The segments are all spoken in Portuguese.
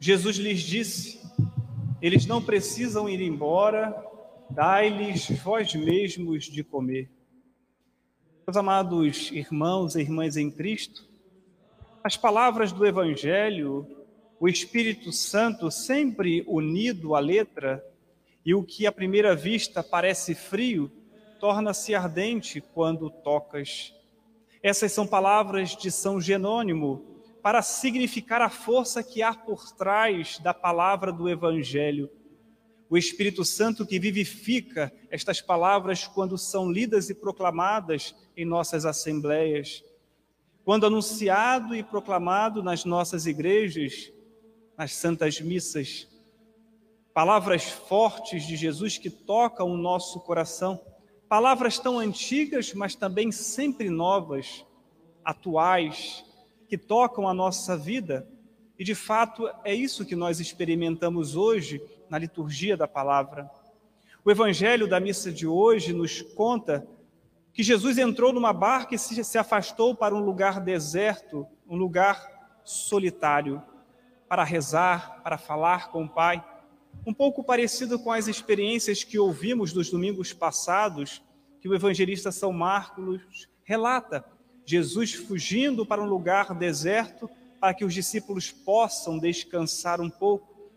Jesus lhes disse: Eles não precisam ir embora, dai-lhes vós mesmos de comer. Meus amados irmãos e irmãs em Cristo, as palavras do Evangelho, o Espírito Santo sempre unido à letra, e o que à primeira vista parece frio, torna-se ardente quando tocas. Essas são palavras de São Jerônimo para significar a força que há por trás da palavra do Evangelho. O Espírito Santo que vivifica estas palavras quando são lidas e proclamadas em nossas assembleias. Quando anunciado e proclamado nas nossas igrejas, nas santas missas. Palavras fortes de Jesus que tocam o nosso coração. Palavras tão antigas, mas também sempre novas, atuais, que tocam a nossa vida. E de fato é isso que nós experimentamos hoje na liturgia da palavra. O evangelho da missa de hoje nos conta que Jesus entrou numa barca e se afastou para um lugar deserto, um lugar solitário, para rezar, para falar com o Pai. Um pouco parecido com as experiências que ouvimos dos domingos passados, que o evangelista São Marcos relata. Jesus fugindo para um lugar deserto para que os discípulos possam descansar um pouco.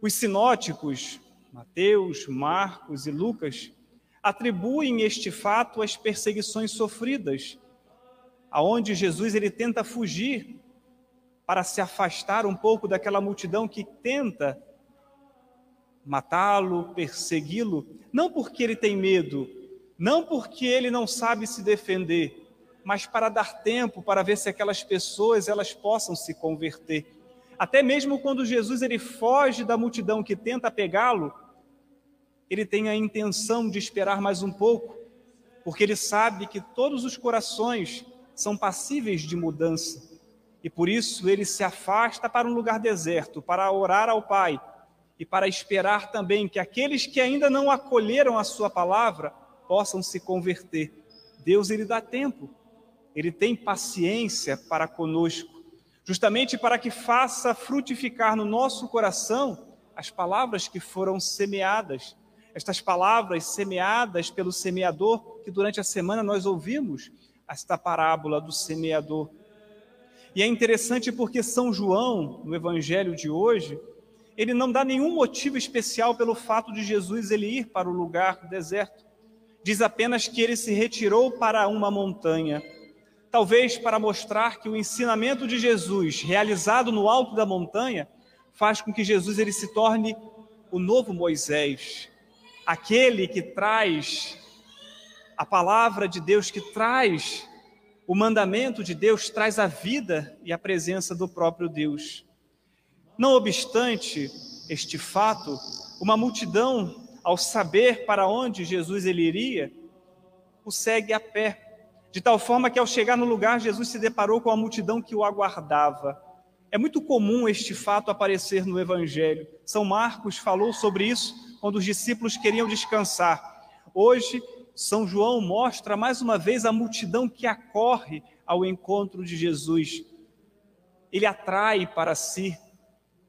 Os sinóticos, Mateus, Marcos e Lucas, atribuem este fato às perseguições sofridas, aonde Jesus ele tenta fugir para se afastar um pouco daquela multidão que tenta matá-lo, persegui-lo, não porque ele tem medo, não porque ele não sabe se defender, mas para dar tempo para ver se aquelas pessoas elas possam se converter. Até mesmo quando Jesus ele foge da multidão que tenta pegá-lo, ele tem a intenção de esperar mais um pouco, porque ele sabe que todos os corações são passíveis de mudança. E por isso ele se afasta para um lugar deserto, para orar ao Pai e para esperar também que aqueles que ainda não acolheram a sua palavra possam se converter. Deus ele dá tempo. Ele tem paciência para conosco justamente para que faça frutificar no nosso coração as palavras que foram semeadas, estas palavras semeadas pelo semeador, que durante a semana nós ouvimos esta parábola do semeador. E é interessante porque São João, no evangelho de hoje, ele não dá nenhum motivo especial pelo fato de Jesus ele ir para o lugar deserto. Diz apenas que ele se retirou para uma montanha talvez para mostrar que o ensinamento de Jesus, realizado no alto da montanha, faz com que Jesus ele se torne o novo Moisés, aquele que traz a palavra de Deus, que traz o mandamento de Deus, traz a vida e a presença do próprio Deus. Não obstante este fato, uma multidão, ao saber para onde Jesus ele iria, o segue a pé de tal forma que ao chegar no lugar, Jesus se deparou com a multidão que o aguardava. É muito comum este fato aparecer no Evangelho. São Marcos falou sobre isso quando os discípulos queriam descansar. Hoje, São João mostra mais uma vez a multidão que acorre ao encontro de Jesus. Ele atrai para si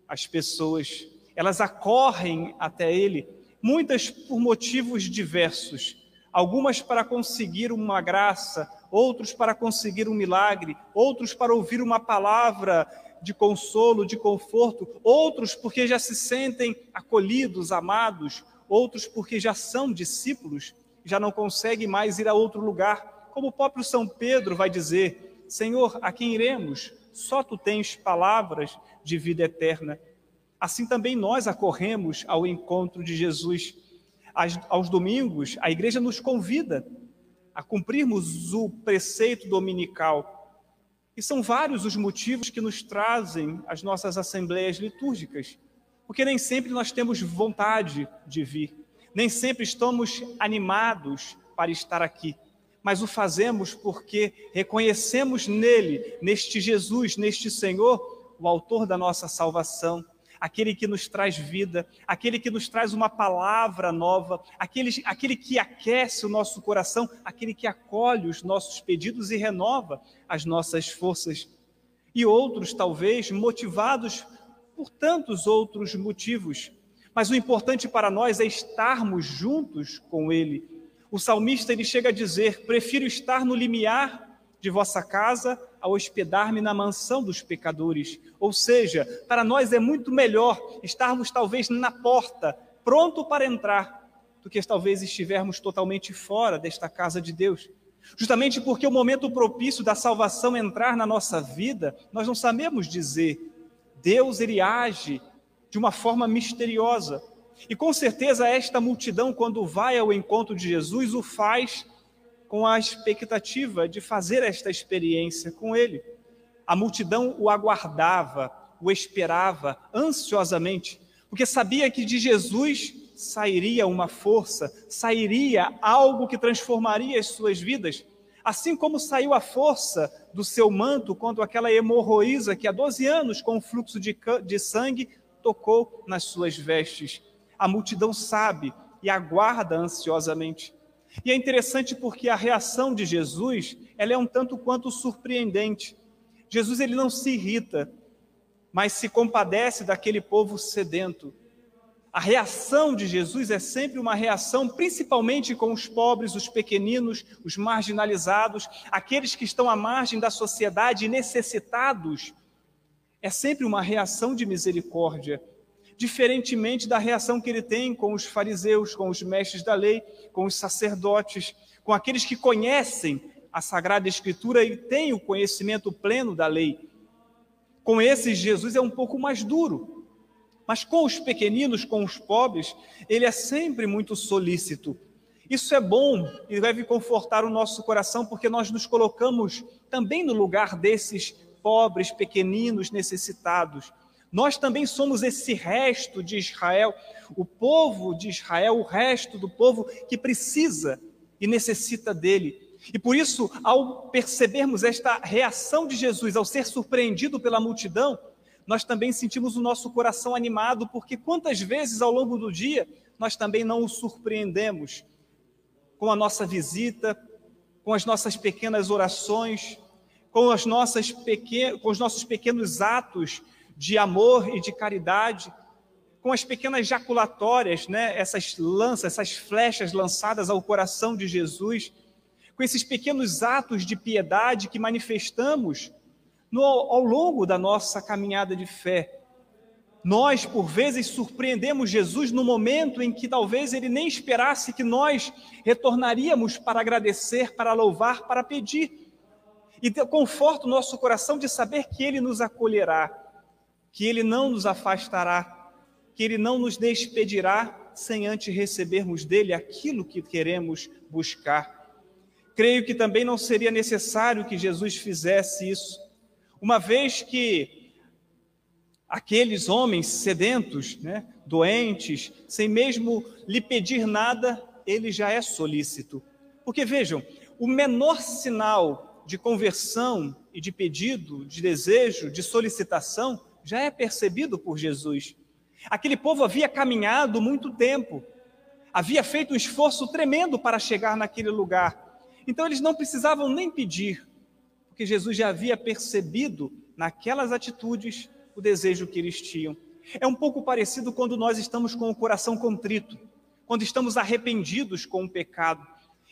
as pessoas, elas acorrem até ele, muitas por motivos diversos, algumas para conseguir uma graça, outros para conseguir um milagre, outros para ouvir uma palavra de consolo, de conforto, outros porque já se sentem acolhidos, amados, outros porque já são discípulos, já não conseguem mais ir a outro lugar. Como o próprio São Pedro vai dizer: Senhor, a quem iremos? Só tu tens palavras de vida eterna. Assim também nós acorremos ao encontro de Jesus. Aos domingos, a igreja nos convida a cumprirmos o preceito dominical. E são vários os motivos que nos trazem as nossas assembleias litúrgicas, porque nem sempre nós temos vontade de vir, nem sempre estamos animados para estar aqui, mas o fazemos porque reconhecemos nele, neste Jesus, neste Senhor, o autor da nossa salvação aquele que nos traz vida, aquele que nos traz uma palavra nova, aquele, aquele que aquece o nosso coração, aquele que acolhe os nossos pedidos e renova as nossas forças. E outros, talvez, motivados por tantos outros motivos. Mas o importante para nós é estarmos juntos com Ele. O salmista ele chega a dizer: Prefiro estar no limiar de vossa casa a hospedar-me na mansão dos pecadores. Ou seja, para nós é muito melhor estarmos talvez na porta, pronto para entrar, do que talvez estivermos totalmente fora desta casa de Deus. Justamente porque o momento propício da salvação entrar na nossa vida, nós não sabemos dizer. Deus ele age de uma forma misteriosa. E com certeza esta multidão quando vai ao encontro de Jesus o faz com a expectativa de fazer esta experiência com ele. A multidão o aguardava, o esperava ansiosamente, porque sabia que de Jesus sairia uma força, sairia algo que transformaria as suas vidas. Assim como saiu a força do seu manto quando aquela hemorroísa que há 12 anos, com um fluxo de, de sangue, tocou nas suas vestes. A multidão sabe e aguarda ansiosamente. E é interessante porque a reação de Jesus, ela é um tanto quanto surpreendente. Jesus ele não se irrita, mas se compadece daquele povo sedento. A reação de Jesus é sempre uma reação, principalmente com os pobres, os pequeninos, os marginalizados, aqueles que estão à margem da sociedade necessitados. É sempre uma reação de misericórdia diferentemente da reação que ele tem com os fariseus, com os mestres da lei, com os sacerdotes, com aqueles que conhecem a Sagrada Escritura e têm o conhecimento pleno da lei. Com esses, Jesus é um pouco mais duro, mas com os pequeninos, com os pobres, ele é sempre muito solícito. Isso é bom e deve confortar o nosso coração, porque nós nos colocamos também no lugar desses pobres, pequeninos, necessitados. Nós também somos esse resto de Israel, o povo de Israel, o resto do povo que precisa e necessita dele. E por isso, ao percebermos esta reação de Jesus, ao ser surpreendido pela multidão, nós também sentimos o nosso coração animado, porque quantas vezes ao longo do dia nós também não o surpreendemos com a nossa visita, com as nossas pequenas orações, com, as nossas pequen... com os nossos pequenos atos de amor e de caridade, com as pequenas jaculatórias, né, essas lanças, essas flechas lançadas ao coração de Jesus, com esses pequenos atos de piedade que manifestamos no, ao longo da nossa caminhada de fé. Nós, por vezes, surpreendemos Jesus no momento em que talvez ele nem esperasse que nós retornaríamos para agradecer, para louvar, para pedir. E conforta o nosso coração de saber que ele nos acolherá que Ele não nos afastará, que Ele não nos despedirá sem antes recebermos dele aquilo que queremos buscar. Creio que também não seria necessário que Jesus fizesse isso, uma vez que aqueles homens sedentos, né, doentes, sem mesmo lhe pedir nada, ele já é solícito. Porque vejam, o menor sinal de conversão e de pedido, de desejo, de solicitação, já é percebido por Jesus. Aquele povo havia caminhado muito tempo, havia feito um esforço tremendo para chegar naquele lugar. Então eles não precisavam nem pedir, porque Jesus já havia percebido naquelas atitudes o desejo que eles tinham. É um pouco parecido quando nós estamos com o coração contrito, quando estamos arrependidos com o pecado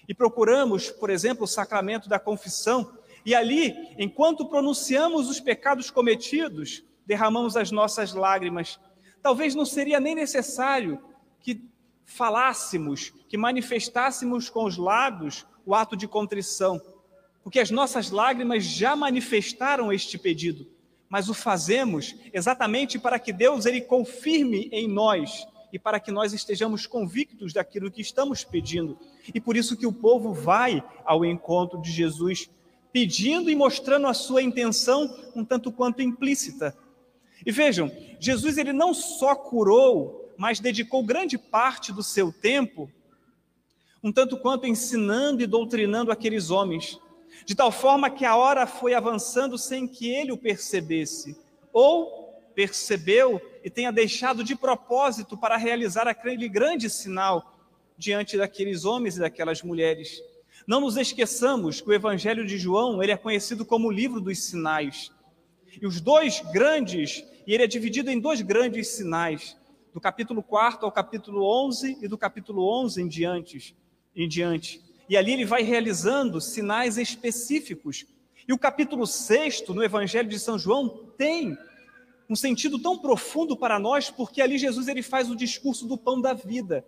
e procuramos, por exemplo, o sacramento da confissão, e ali, enquanto pronunciamos os pecados cometidos, derramamos as nossas lágrimas. Talvez não seria nem necessário que falássemos, que manifestássemos com os lábios o ato de contrição, porque as nossas lágrimas já manifestaram este pedido, mas o fazemos exatamente para que Deus ele confirme em nós e para que nós estejamos convictos daquilo que estamos pedindo. E por isso que o povo vai ao encontro de Jesus, pedindo e mostrando a sua intenção um tanto quanto implícita, e vejam, Jesus ele não só curou, mas dedicou grande parte do seu tempo, um tanto quanto ensinando e doutrinando aqueles homens, de tal forma que a hora foi avançando sem que ele o percebesse, ou percebeu e tenha deixado de propósito para realizar aquele grande sinal diante daqueles homens e daquelas mulheres. Não nos esqueçamos que o Evangelho de João ele é conhecido como o livro dos sinais. E os dois grandes, e ele é dividido em dois grandes sinais, do capítulo 4 ao capítulo 11 e do capítulo 11 em diante, em diante. E ali ele vai realizando sinais específicos. E o capítulo 6 no Evangelho de São João tem um sentido tão profundo para nós, porque ali Jesus ele faz o discurso do pão da vida.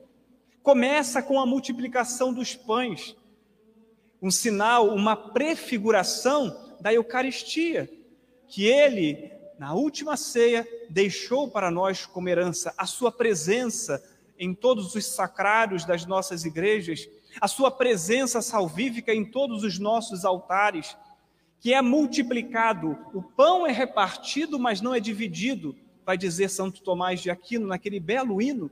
Começa com a multiplicação dos pães, um sinal, uma prefiguração da Eucaristia, que ele, na última ceia, deixou para nós como herança a sua presença em todos os sacrários das nossas igrejas, a sua presença salvífica em todos os nossos altares que é multiplicado. O pão é repartido, mas não é dividido, vai dizer Santo Tomás de Aquino naquele belo hino,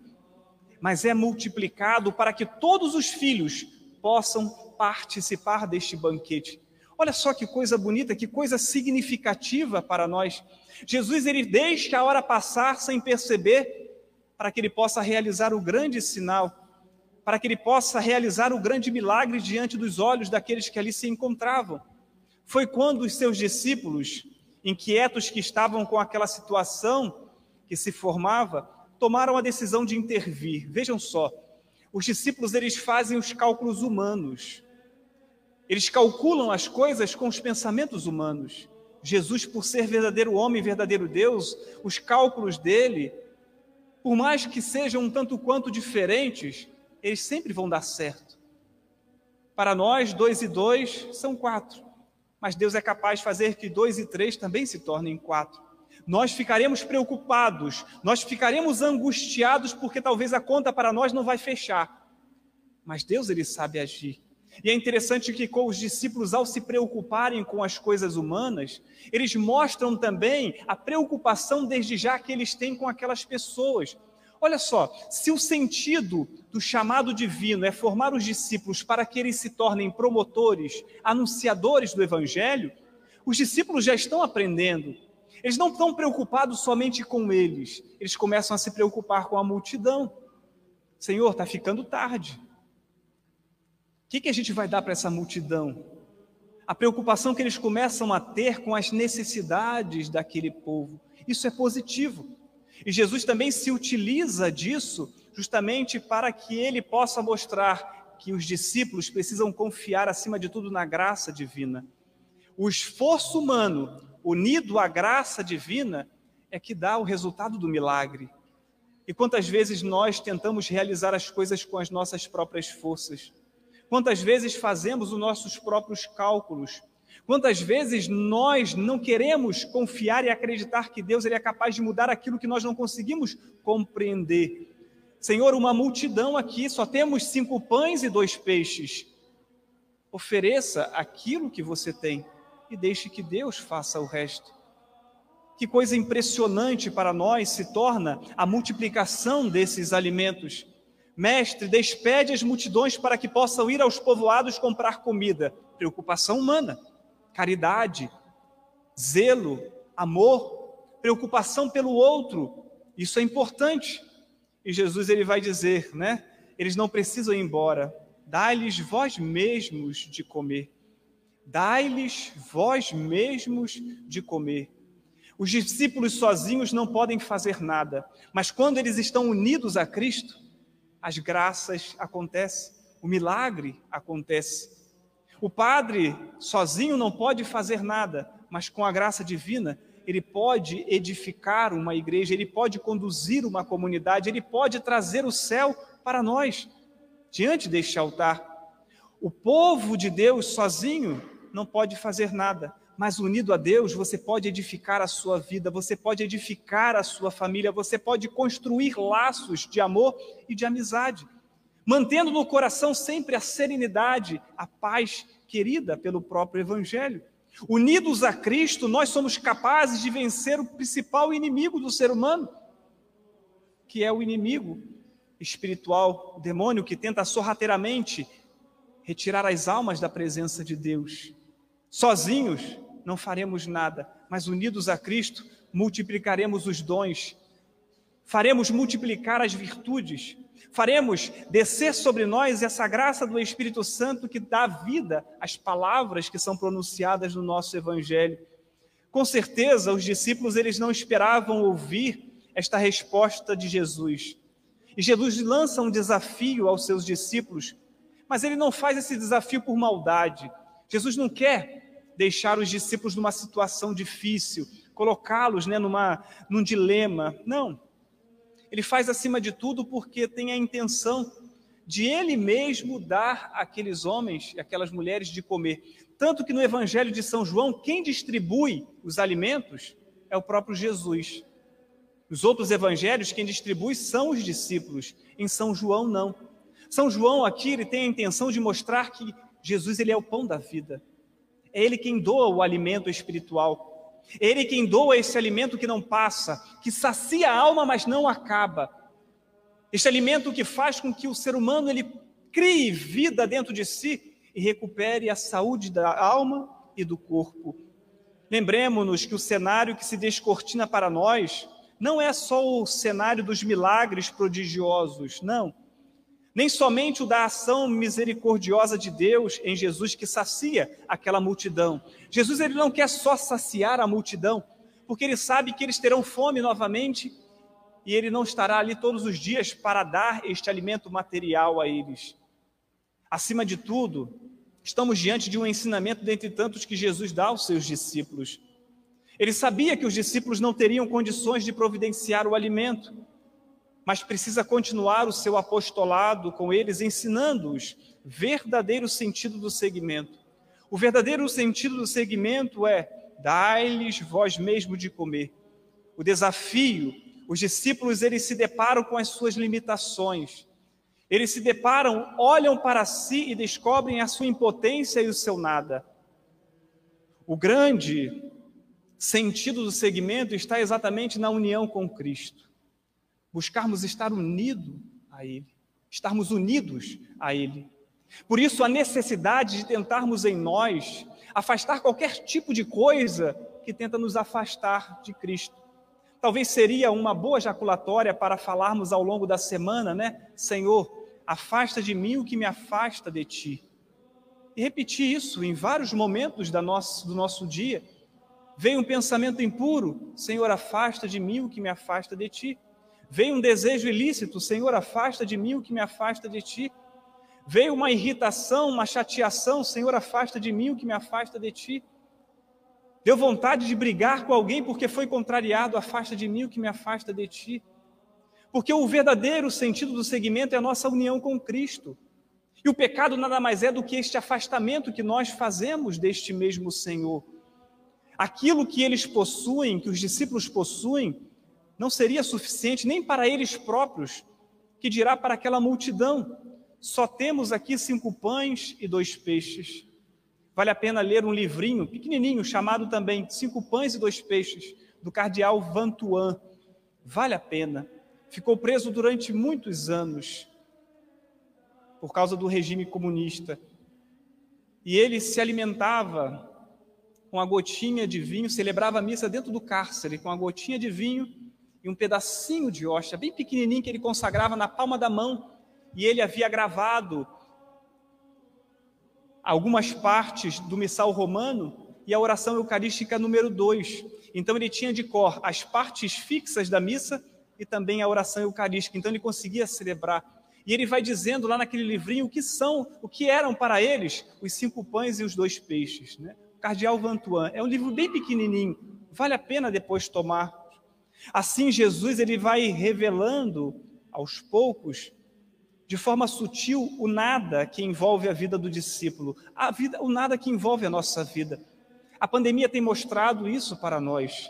mas é multiplicado para que todos os filhos possam participar deste banquete. Olha só que coisa bonita, que coisa significativa para nós. Jesus ele deixa a hora passar sem perceber, para que ele possa realizar o grande sinal, para que ele possa realizar o grande milagre diante dos olhos daqueles que ali se encontravam foi quando os seus discípulos, inquietos que estavam com aquela situação que se formava, tomaram a decisão de intervir. Vejam só, os discípulos eles fazem os cálculos humanos. Eles calculam as coisas com os pensamentos humanos. Jesus, por ser verdadeiro homem, verdadeiro Deus, os cálculos dele, por mais que sejam um tanto quanto diferentes, eles sempre vão dar certo. Para nós, dois e dois são quatro mas Deus é capaz de fazer que dois e três também se tornem quatro. Nós ficaremos preocupados, nós ficaremos angustiados porque talvez a conta para nós não vai fechar. Mas Deus ele sabe agir. E é interessante que com os discípulos, ao se preocuparem com as coisas humanas, eles mostram também a preocupação desde já que eles têm com aquelas pessoas. Olha só, se o sentido do chamado divino é formar os discípulos para que eles se tornem promotores, anunciadores do evangelho, os discípulos já estão aprendendo. Eles não estão preocupados somente com eles, eles começam a se preocupar com a multidão. Senhor, está ficando tarde. Que, que a gente vai dar para essa multidão? A preocupação que eles começam a ter com as necessidades daquele povo. Isso é positivo. E Jesus também se utiliza disso justamente para que ele possa mostrar que os discípulos precisam confiar acima de tudo na graça divina. O esforço humano unido à graça divina é que dá o resultado do milagre. E quantas vezes nós tentamos realizar as coisas com as nossas próprias forças? Quantas vezes fazemos os nossos próprios cálculos? Quantas vezes nós não queremos confiar e acreditar que Deus ele é capaz de mudar aquilo que nós não conseguimos compreender? Senhor, uma multidão aqui, só temos cinco pães e dois peixes. Ofereça aquilo que você tem e deixe que Deus faça o resto. Que coisa impressionante para nós se torna a multiplicação desses alimentos. Mestre, despede as multidões para que possam ir aos povoados comprar comida. Preocupação humana caridade, zelo, amor, preocupação pelo outro. Isso é importante. E Jesus ele vai dizer, né? Eles não precisam ir embora. Dai-lhes vós mesmos de comer. Dai-lhes vós mesmos de comer. Os discípulos sozinhos não podem fazer nada, mas quando eles estão unidos a Cristo, as graças acontecem, o milagre acontece. O padre sozinho não pode fazer nada, mas com a graça divina, ele pode edificar uma igreja, ele pode conduzir uma comunidade, ele pode trazer o céu para nós, diante deste altar. O povo de Deus sozinho não pode fazer nada, mas unido a Deus, você pode edificar a sua vida, você pode edificar a sua família, você pode construir laços de amor e de amizade mantendo no coração sempre a serenidade, a paz querida pelo próprio Evangelho. Unidos a Cristo, nós somos capazes de vencer o principal inimigo do ser humano, que é o inimigo espiritual, o demônio que tenta sorrateiramente retirar as almas da presença de Deus. Sozinhos não faremos nada, mas unidos a Cristo, multiplicaremos os dons, faremos multiplicar as virtudes, faremos descer sobre nós essa graça do Espírito Santo que dá vida às palavras que são pronunciadas no nosso Evangelho. Com certeza, os discípulos eles não esperavam ouvir esta resposta de Jesus. E Jesus lança um desafio aos seus discípulos, mas ele não faz esse desafio por maldade. Jesus não quer deixar os discípulos numa situação difícil, colocá-los né, numa, num dilema. Não. Ele faz acima de tudo porque tem a intenção de ele mesmo dar àqueles homens e aquelas mulheres de comer. Tanto que no Evangelho de São João, quem distribui os alimentos é o próprio Jesus. Nos outros evangelhos, quem distribui são os discípulos. Em São João, não. São João aqui ele tem a intenção de mostrar que Jesus ele é o pão da vida. É ele quem doa o alimento espiritual. É ele quem doa esse alimento que não passa, que sacia a alma, mas não acaba. Este alimento que faz com que o ser humano ele crie vida dentro de si e recupere a saúde da alma e do corpo. Lembremos-nos que o cenário que se descortina para nós não é só o cenário dos milagres prodigiosos, não. Nem somente o da ação misericordiosa de Deus em Jesus que sacia aquela multidão. Jesus ele não quer só saciar a multidão, porque ele sabe que eles terão fome novamente e ele não estará ali todos os dias para dar este alimento material a eles. Acima de tudo, estamos diante de um ensinamento dentre tantos que Jesus dá aos seus discípulos. Ele sabia que os discípulos não teriam condições de providenciar o alimento, mas precisa continuar o seu apostolado com eles, ensinando-os verdadeiro sentido do segmento. O verdadeiro sentido do segmento é: dai-lhes vós mesmo de comer. O desafio, os discípulos eles se deparam com as suas limitações. Eles se deparam, olham para si e descobrem a sua impotência e o seu nada. O grande sentido do segmento está exatamente na união com Cristo. Buscarmos estar unido a Ele, estarmos unidos a Ele. Por isso, a necessidade de tentarmos em nós afastar qualquer tipo de coisa que tenta nos afastar de Cristo. Talvez seria uma boa jaculatória para falarmos ao longo da semana, né? Senhor, afasta de mim o que me afasta de ti. E repetir isso em vários momentos da nosso, do nosso dia Veio um pensamento impuro, Senhor, afasta de mim o que me afasta de ti. Veio um desejo ilícito, Senhor, afasta de mim o que me afasta de ti. Veio uma irritação, uma chateação, Senhor, afasta de mim o que me afasta de ti. Deu vontade de brigar com alguém porque foi contrariado, afasta de mim o que me afasta de ti. Porque o verdadeiro sentido do seguimento é a nossa união com Cristo. E o pecado nada mais é do que este afastamento que nós fazemos deste mesmo Senhor. Aquilo que eles possuem, que os discípulos possuem, não seria suficiente nem para eles próprios, que dirá para aquela multidão. Só temos aqui cinco pães e dois peixes. Vale a pena ler um livrinho pequenininho chamado também Cinco Pães e Dois Peixes, do cardeal Vantuan. Vale a pena. Ficou preso durante muitos anos por causa do regime comunista. E ele se alimentava com a gotinha de vinho, celebrava a missa dentro do cárcere, com a gotinha de vinho e um pedacinho de hóstia, bem pequenininho, que ele consagrava na palma da mão, e ele havia gravado algumas partes do missal romano e a oração eucarística número 2. Então ele tinha de cor as partes fixas da missa e também a oração eucarística. Então ele conseguia celebrar. E ele vai dizendo lá naquele livrinho o que são, o que eram para eles os cinco pães e os dois peixes, né? Cardeal Vantuan. É um livro bem pequenininho, vale a pena depois tomar. Assim, Jesus ele vai revelando aos poucos, de forma sutil, o nada que envolve a vida do discípulo, a vida, o nada que envolve a nossa vida. A pandemia tem mostrado isso para nós.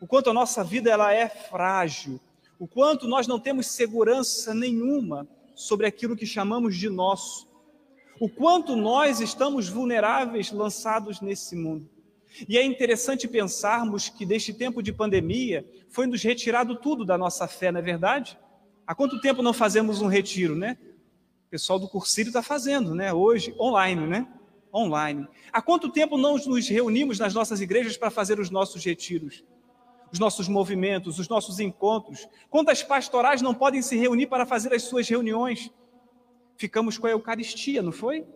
O quanto a nossa vida ela é frágil, o quanto nós não temos segurança nenhuma sobre aquilo que chamamos de nosso o quanto nós estamos vulneráveis lançados nesse mundo. E é interessante pensarmos que deste tempo de pandemia foi nos retirado tudo da nossa fé, não é verdade? Há quanto tempo não fazemos um retiro, né? O pessoal do Cursílio está fazendo, né? Hoje, online, né? Online. Há quanto tempo não nos reunimos nas nossas igrejas para fazer os nossos retiros? Os nossos movimentos, os nossos encontros? Quantas pastorais não podem se reunir para fazer as suas reuniões? ficamos com a Eucaristia, não foi?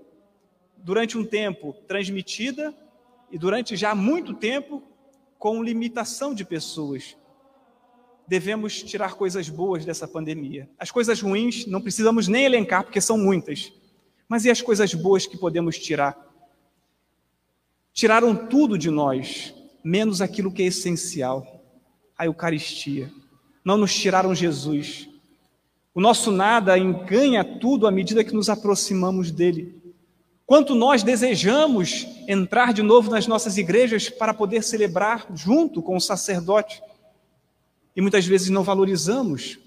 Durante um tempo transmitida e durante já muito tempo com limitação de pessoas. Devemos tirar coisas boas dessa pandemia. As coisas ruins não precisamos nem elencar, porque são muitas. Mas e as coisas boas que podemos tirar? Tiraram tudo de nós, menos aquilo que é essencial a Eucaristia. Não nos tiraram Jesus. O nosso nada ganha tudo à medida que nos aproximamos dele. Quanto nós desejamos entrar de novo nas nossas igrejas para poder celebrar junto com o sacerdote. E muitas vezes não valorizamos.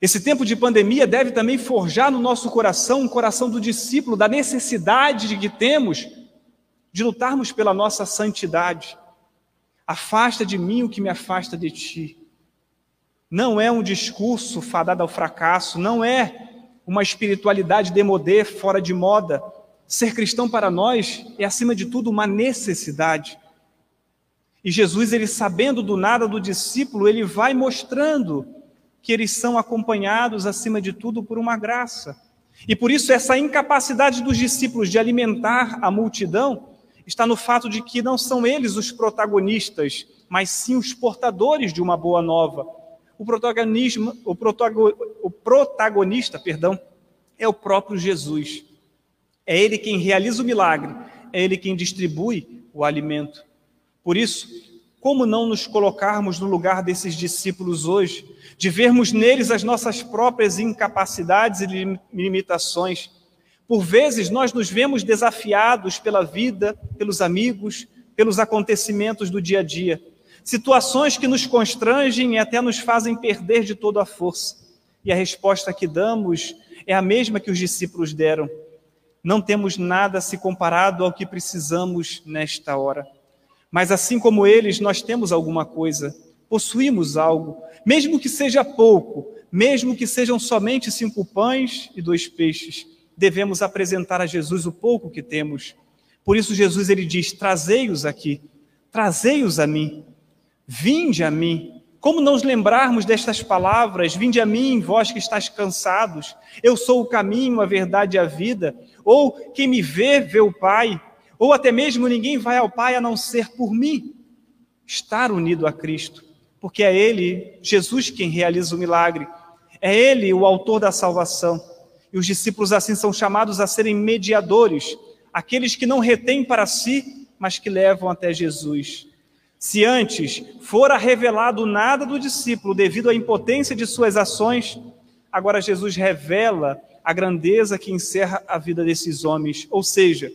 Esse tempo de pandemia deve também forjar no nosso coração um coração do discípulo, da necessidade que temos de lutarmos pela nossa santidade. Afasta de mim o que me afasta de ti. Não é um discurso fadado ao fracasso, não é uma espiritualidade demodê, fora de moda. Ser cristão para nós é, acima de tudo, uma necessidade. E Jesus, ele sabendo do nada do discípulo, ele vai mostrando que eles são acompanhados, acima de tudo, por uma graça. E por isso, essa incapacidade dos discípulos de alimentar a multidão está no fato de que não são eles os protagonistas, mas sim os portadores de uma boa nova o protagonismo, o, protago, o protagonista, perdão, é o próprio Jesus. É ele quem realiza o milagre, é ele quem distribui o alimento. Por isso, como não nos colocarmos no lugar desses discípulos hoje, de vermos neles as nossas próprias incapacidades e limitações? Por vezes nós nos vemos desafiados pela vida, pelos amigos, pelos acontecimentos do dia a dia situações que nos constrangem e até nos fazem perder de toda a força. E a resposta que damos é a mesma que os discípulos deram. Não temos nada se comparado ao que precisamos nesta hora. Mas assim como eles, nós temos alguma coisa, possuímos algo, mesmo que seja pouco, mesmo que sejam somente cinco pães e dois peixes, devemos apresentar a Jesus o pouco que temos. Por isso Jesus ele diz: "Trazei-os aqui, trazei-os a mim". Vinde a mim. Como não nos lembrarmos destas palavras? Vinde a mim, vós que estáis cansados. Eu sou o caminho, a verdade e a vida. Ou quem me vê, vê o Pai. Ou até mesmo ninguém vai ao Pai a não ser por mim. Estar unido a Cristo. Porque é Ele, Jesus, quem realiza o milagre. É Ele o autor da salvação. E os discípulos assim são chamados a serem mediadores, aqueles que não retêm para si, mas que levam até Jesus. Se antes fora revelado nada do discípulo devido à impotência de suas ações, agora Jesus revela a grandeza que encerra a vida desses homens. Ou seja,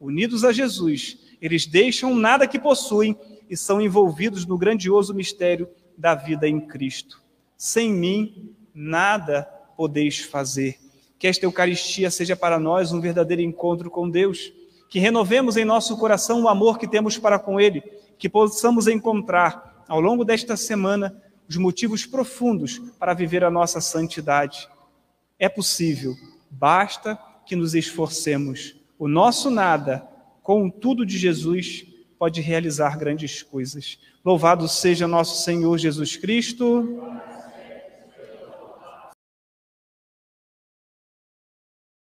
unidos a Jesus, eles deixam nada que possuem e são envolvidos no grandioso mistério da vida em Cristo. Sem mim, nada podeis fazer. Que esta Eucaristia seja para nós um verdadeiro encontro com Deus, que renovemos em nosso coração o amor que temos para com Ele que possamos encontrar ao longo desta semana os motivos profundos para viver a nossa santidade. É possível, basta que nos esforcemos. O nosso nada, com tudo de Jesus, pode realizar grandes coisas. Louvado seja nosso Senhor Jesus Cristo.